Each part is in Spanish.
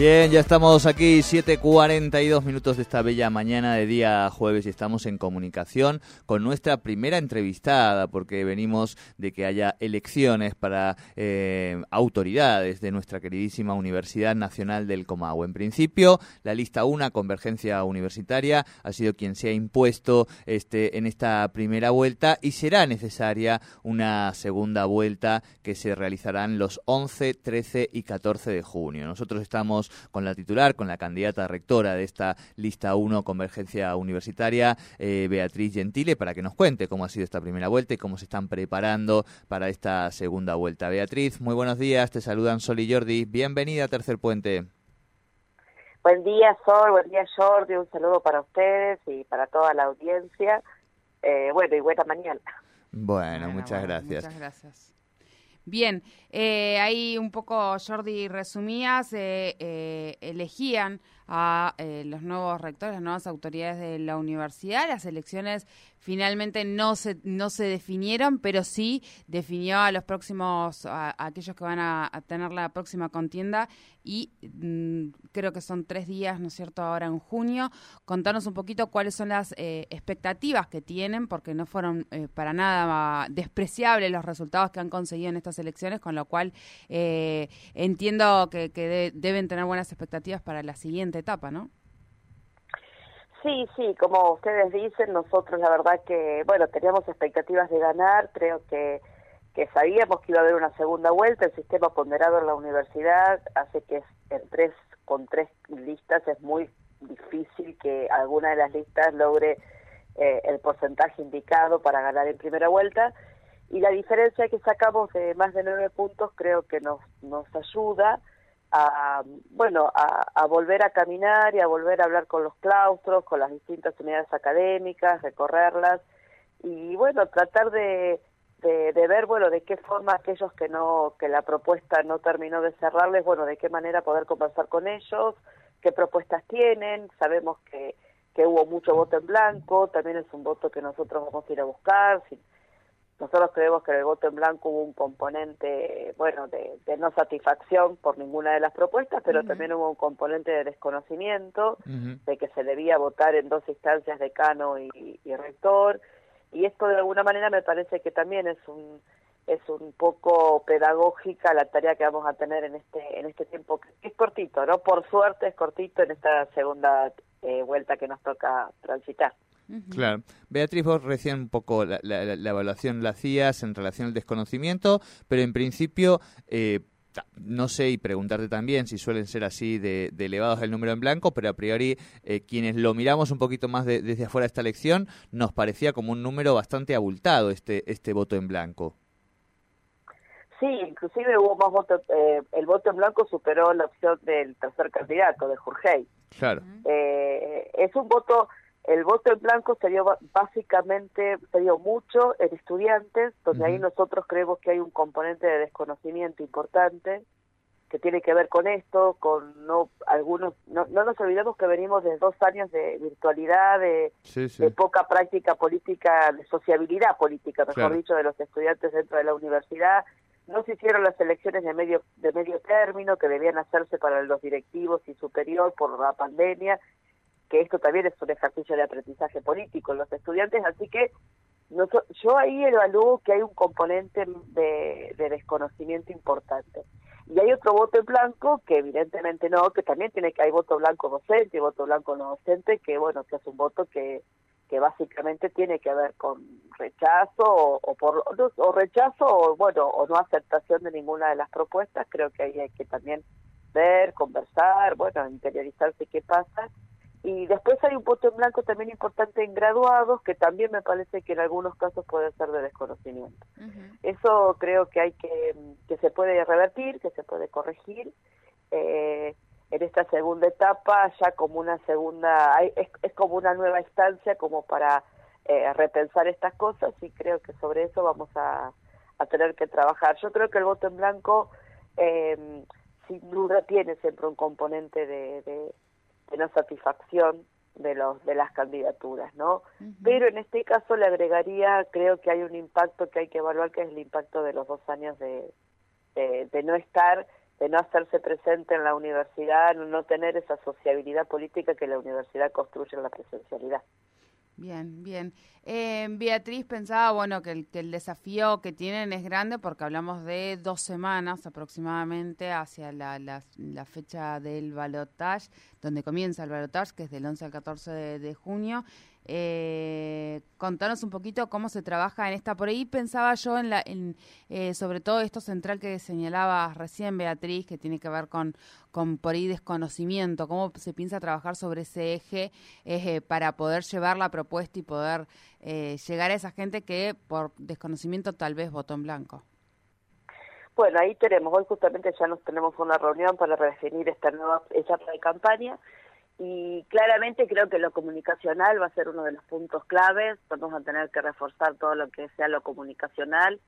Bien, ya estamos aquí, 7.42 minutos de esta bella mañana de día jueves y estamos en comunicación con nuestra primera entrevistada porque venimos de que haya elecciones para eh, autoridades de nuestra queridísima Universidad Nacional del Comahue. En principio, la lista 1, Convergencia Universitaria, ha sido quien se ha impuesto este, en esta primera vuelta y será necesaria una segunda vuelta que se realizarán los 11, 13 y 14 de junio. Nosotros estamos con la titular, con la candidata rectora de esta lista 1 Convergencia Universitaria, eh, Beatriz Gentile, para que nos cuente cómo ha sido esta primera vuelta y cómo se están preparando para esta segunda vuelta. Beatriz, muy buenos días, te saludan Sol y Jordi. Bienvenida a Tercer Puente. Buen día, Sol, buen día, Jordi. Un saludo para ustedes y para toda la audiencia. Eh, bueno, y buena mañana. Bueno, muchas gracias. Muchas gracias. Bien, eh, ahí un poco Jordi resumías, eh, eh, elegían a eh, los nuevos rectores, las nuevas autoridades de la universidad. Las elecciones finalmente no se, no se definieron, pero sí definió a los próximos, a, aquellos que van a, tener la próxima contienda y mm, creo que son tres días, ¿no es cierto?, ahora en junio. Contanos un poquito cuáles son las eh, expectativas que tienen, porque no fueron eh, para nada despreciables los resultados que han conseguido en estas elecciones, con lo cual entiendo que, que deben tener buenas expectativas para la siguiente etapa, ¿no? Sí, sí, como ustedes dicen, nosotros la verdad que, bueno, teníamos expectativas de ganar, creo que, que sabíamos que iba a haber una segunda vuelta, el sistema ponderado en la universidad hace que en tres, con tres listas es muy difícil que alguna de las listas logre eh, el porcentaje indicado para ganar en primera vuelta y la diferencia que sacamos de más de nueve puntos creo que nos, nos ayuda a bueno a, volver a caminar y a volver a hablar con los claustros con las distintas unidades académicas recorrerlas y bueno tratar de, de, ver bueno de qué forma aquellos que no que la propuesta no terminó de cerrarles bueno de qué manera poder conversar con ellos qué propuestas tienen. Sabemos que que hubo mucho voto en blanco también es un voto que nosotros vamos a ir a buscar nosotros creemos que en el voto en blanco hubo un componente, bueno, de, no satisfacción por ninguna de las propuestas, pero también hubo un componente de desconocimiento, de que se debía votar en dos instancias, decano y, y rector, y esto de alguna manera me parece que también es un es un poco pedagógica la tarea que vamos a tener en este en este tiempo que es cortito, ¿no? Por suerte es cortito en esta segunda eh, vuelta que nos toca transitar. Claro. Beatriz, vos recién un poco la, evaluación la hacías en relación al desconocimiento, pero en principio, eh, no sé, y preguntarte también si suelen ser así de, elevados el número en blanco, pero a priori eh, quienes lo miramos un poquito más desde afuera de esta elección, nos parecía como un número bastante abultado este, este voto en blanco. Sí, inclusive hubo más votos, eh, el voto en blanco superó la opción del tercer candidato, de Jorge. Claro. es un voto el voto en blanco se dio básicamente, se dio mucho en estudiantes, donde ahí nosotros creemos que hay un componente de desconocimiento importante que tiene que ver con esto, con no algunos, no, no nos olvidemos que venimos de dos años de virtualidad, de, poca práctica política, de sociabilidad política, mejor dicho, de los estudiantes dentro de la universidad. No se hicieron las elecciones de medio de medio término que debían hacerse para los directivos y superior por la pandemia que esto también es un ejercicio de aprendizaje político en los estudiantes, así que yo ahí evalúo que hay un componente de, desconocimiento importante. Y hay otro voto en blanco que evidentemente no, que también tiene que hay voto blanco docente y voto blanco no docente, que bueno, que es un voto que, que básicamente tiene que ver con rechazo o, por o rechazo o bueno, o no aceptación de ninguna de las propuestas, creo que ahí hay que también ver, conversar, bueno, interiorizarse qué pasa Y después hay un voto en blanco también importante en graduados, que también me parece que en algunos casos puede ser de desconocimiento. Eso creo que hay que, que se puede revertir, que se puede corregir. Eh, en esta segunda etapa, ya como una segunda, es, es como una nueva instancia como para eh, repensar estas cosas y creo que sobre eso vamos a, a tener que trabajar. Yo creo que el voto en blanco eh, sin duda tiene siempre un componente de, de, no satisfacción de los de las candidaturas, ¿no? Pero en este caso le agregaría, creo que hay un impacto que hay que evaluar, que es el impacto de los dos años de, de, no estar, de no hacerse presente en la universidad, no tener esa sociabilidad política que la universidad construye en la presencialidad. Bien, bien. Eh, Beatriz pensaba, bueno, que el, que el, desafío que tienen es grande porque hablamos de dos semanas aproximadamente hacia la, fecha del balotage, donde comienza el balotage, que es del 11 al 14 de, de junio, eh, contanos un poquito cómo se trabaja en esta. Por ahí pensaba yo en, la, en eh, sobre todo esto central que señalaba recién Beatriz, que tiene que ver con, con por ahí desconocimiento, cómo se piensa trabajar sobre ese eje eh, para poder llevar la propuesta y poder eh, llegar a esa gente que por desconocimiento tal vez votó en blanco. Bueno, ahí tenemos, hoy justamente ya nos tenemos una reunión para redefinir esta nueva etapa de campaña y claramente creo que lo comunicacional va a ser uno de los puntos claves. Vamos a tener que reforzar todo lo que sea lo comunicacional,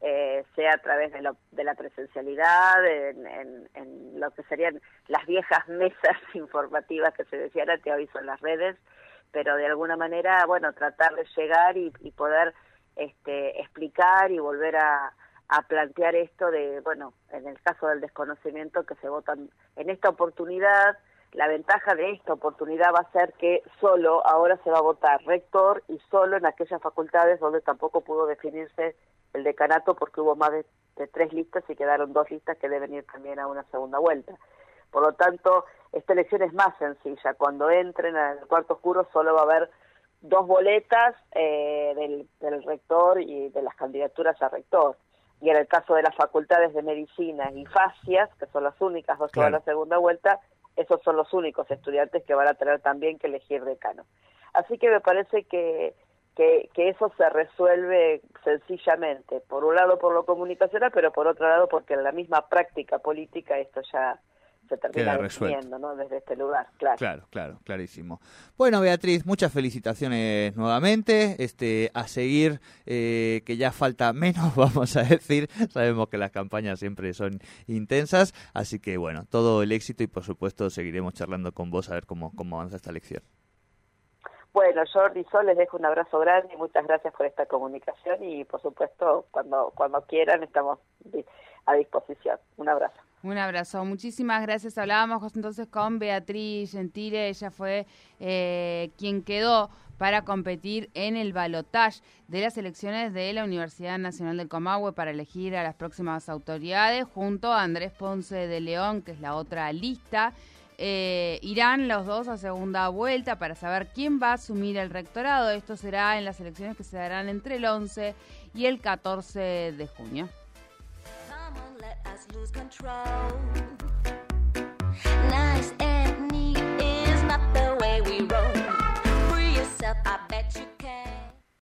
eh, sea a través de, lo, de la presencialidad, en, en, lo que serían las viejas mesas informativas que se decían antes, hoy son las redes, pero de alguna manera, bueno, tratar de llegar y, y poder este, explicar y volver a, a plantear esto de, bueno, en el caso del desconocimiento que se votan en esta oportunidad la ventaja de esta oportunidad va a ser que solo ahora se va a votar rector y solo en aquellas facultades donde tampoco pudo definirse el decanato porque hubo más de, tres listas y quedaron dos listas que deben ir también a una segunda vuelta. Por lo tanto, esta elección es más sencilla. Cuando entren al cuarto oscuro solo va a haber dos boletas eh, del, del rector y de las candidaturas a rector y en el caso de las facultades de medicina y fascias, que son las únicas dos que van a la segunda vuelta, esos son los únicos estudiantes que van a tener también que elegir decano. Así que me parece que, que, eso se resuelve sencillamente, por un lado por lo comunicacional, pero por otro lado porque en la misma práctica política esto ya se termina definiendo, ¿no? Desde este lugar, claro. Claro, claro, clarísimo. Bueno, Beatriz, muchas felicitaciones nuevamente. Este, a seguir, eh, que ya falta menos, vamos a decir. Sabemos que las campañas siempre son intensas, así que bueno, todo el éxito y por supuesto seguiremos charlando con vos a ver cómo, cómo avanza esta elección. Bueno, Jordi Sol, les dejo un abrazo grande y muchas gracias por esta comunicación y por supuesto cuando, cuando quieran estamos a disposición. Un abrazo. Un abrazo, muchísimas gracias. Hablábamos entonces con Beatriz Gentile, ella fue eh, quien quedó para competir en el balotage de las elecciones de la Universidad Nacional del Comahue para elegir a las próximas autoridades, junto a Andrés Ponce de León, que es la otra lista. Eh, irán los dos a segunda vuelta para saber quién va a asumir el rectorado. Esto será en las elecciones que se darán entre el 11 y el 14 de junio. just lose control. Nice and neat is not the way we roll. Free yourself up.